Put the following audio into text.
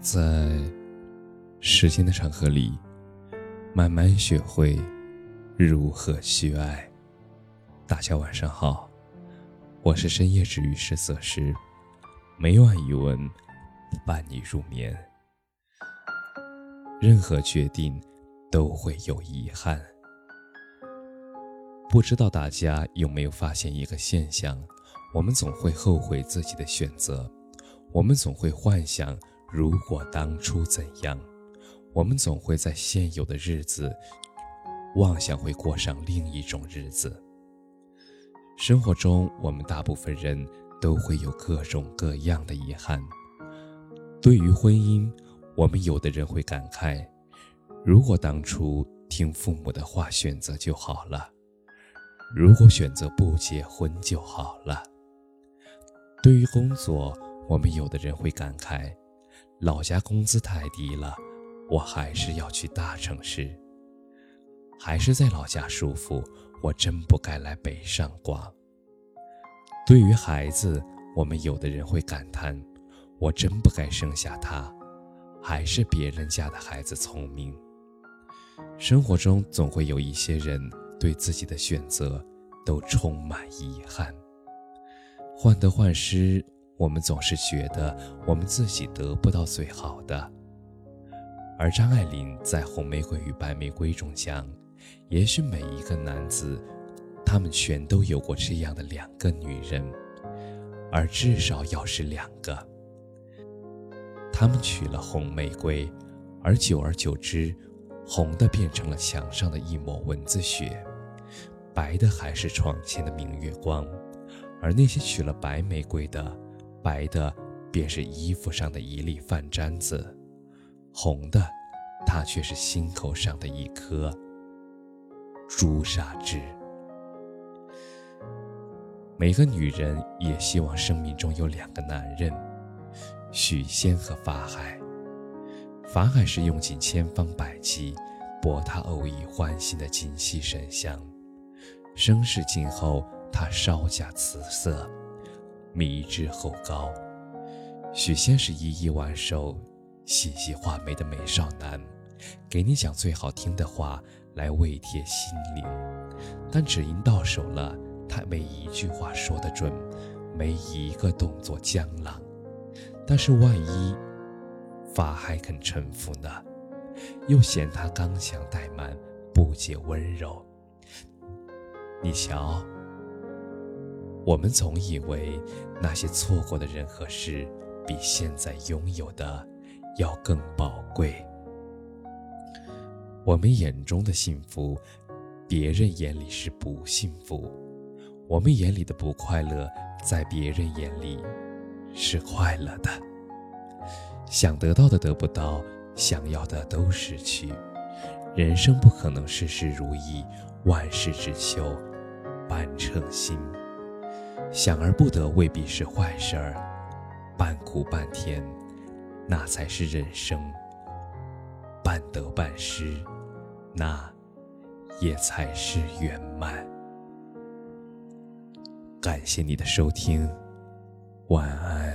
在时间的长河里，慢慢学会如何去爱。大家晚上好，我是深夜治愈师泽师，每晚一文伴你入眠。任何决定都会有遗憾，不知道大家有没有发现一个现象？我们总会后悔自己的选择，我们总会幻想如果当初怎样，我们总会在现有的日子妄想会过上另一种日子。生活中，我们大部分人都会有各种各样的遗憾。对于婚姻，我们有的人会感慨：如果当初听父母的话选择就好了；如果选择不结婚就好了。对于工作，我们有的人会感慨：老家工资太低了，我还是要去大城市。还是在老家舒服。我真不该来北上广。对于孩子，我们有的人会感叹：我真不该生下他，还是别人家的孩子聪明。生活中总会有一些人对自己的选择都充满遗憾。患得患失，我们总是觉得我们自己得不到最好的。而张爱玲在《红玫瑰与白玫瑰》中讲。也许每一个男子，他们全都有过这样的两个女人，而至少要是两个。他们娶了红玫瑰，而久而久之，红的变成了墙上的一抹蚊子血，白的还是窗前的明月光。而那些娶了白玫瑰的，白的便是衣服上的一粒饭粘子，红的，它却是心口上的一颗。朱砂痣。每个女人也希望生命中有两个男人，许仙和法海。法海是用尽千方百计博他偶一欢心的精细神香，生世尽后，他稍加辞色，迷之后高。许仙是一一挽手、细细画眉的美少男，给你讲最好听的话。来慰贴心灵，但只因到手了，他没一句话说得准，没一个动作江郎。但是万一法海肯臣服呢？又嫌他刚强怠慢，不解温柔。你瞧，我们总以为那些错过的人和事，比现在拥有的要更宝贵。我们眼中的幸福，别人眼里是不幸福；我们眼里的不快乐，在别人眼里是快乐的。想得到的得不到，想要的都失去。人生不可能事事如意，万事只求半称心。想而不得未必是坏事儿，半苦半甜，那才是人生。半得半失，那也才是圆满。感谢你的收听，晚安。